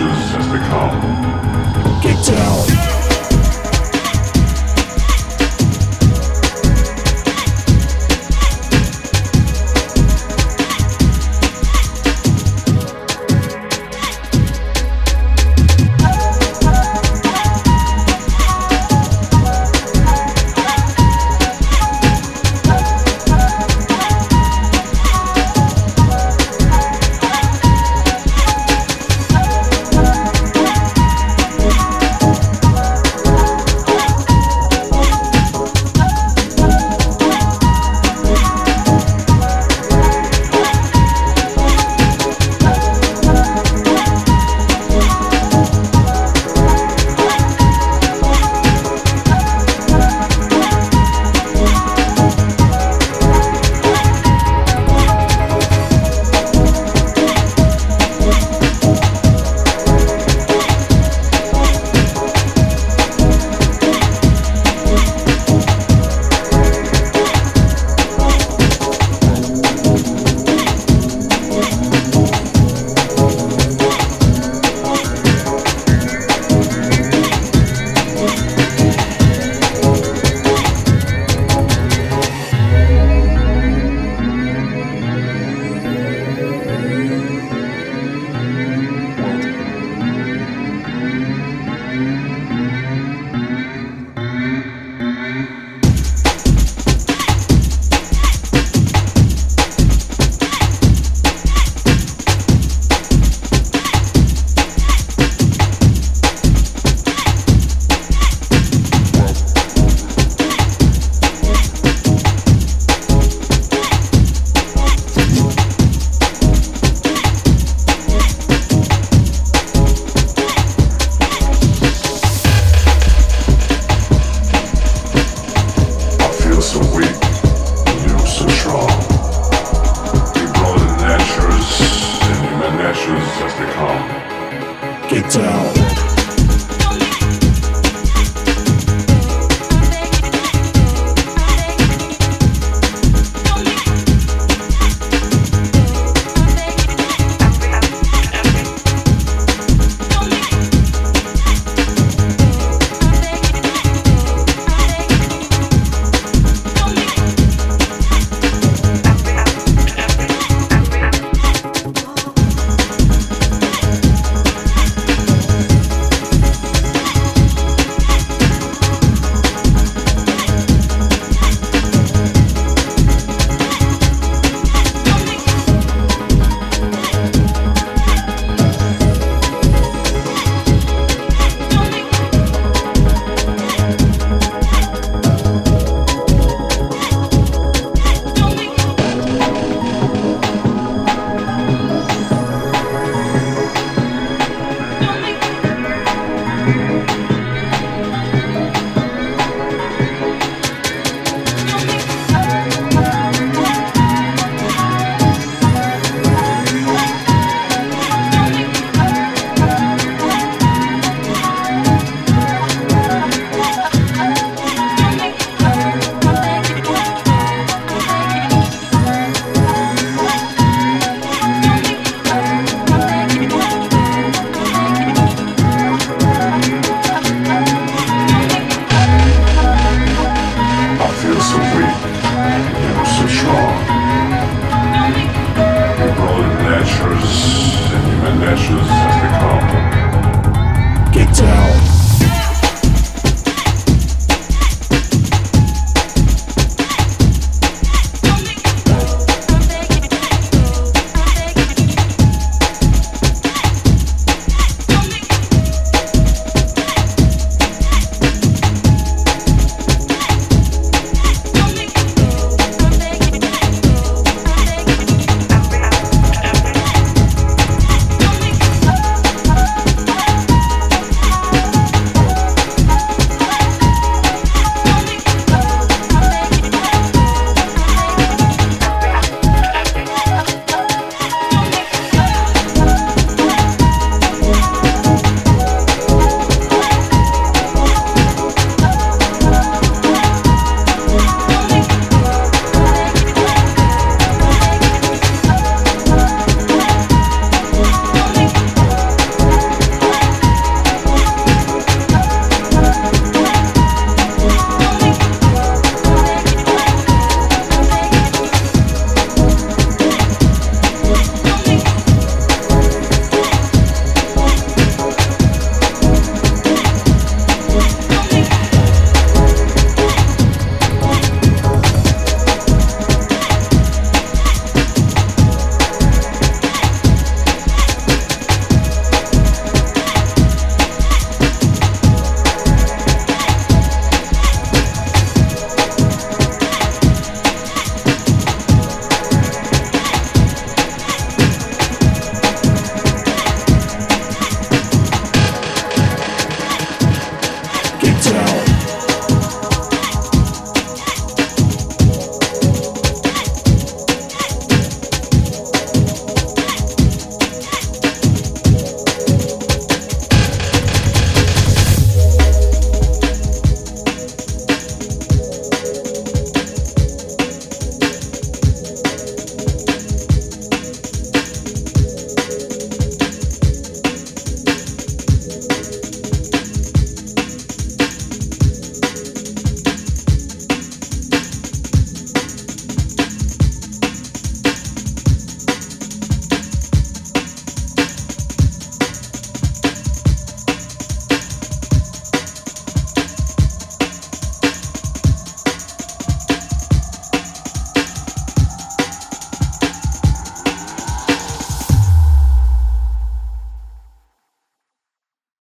creatures has become.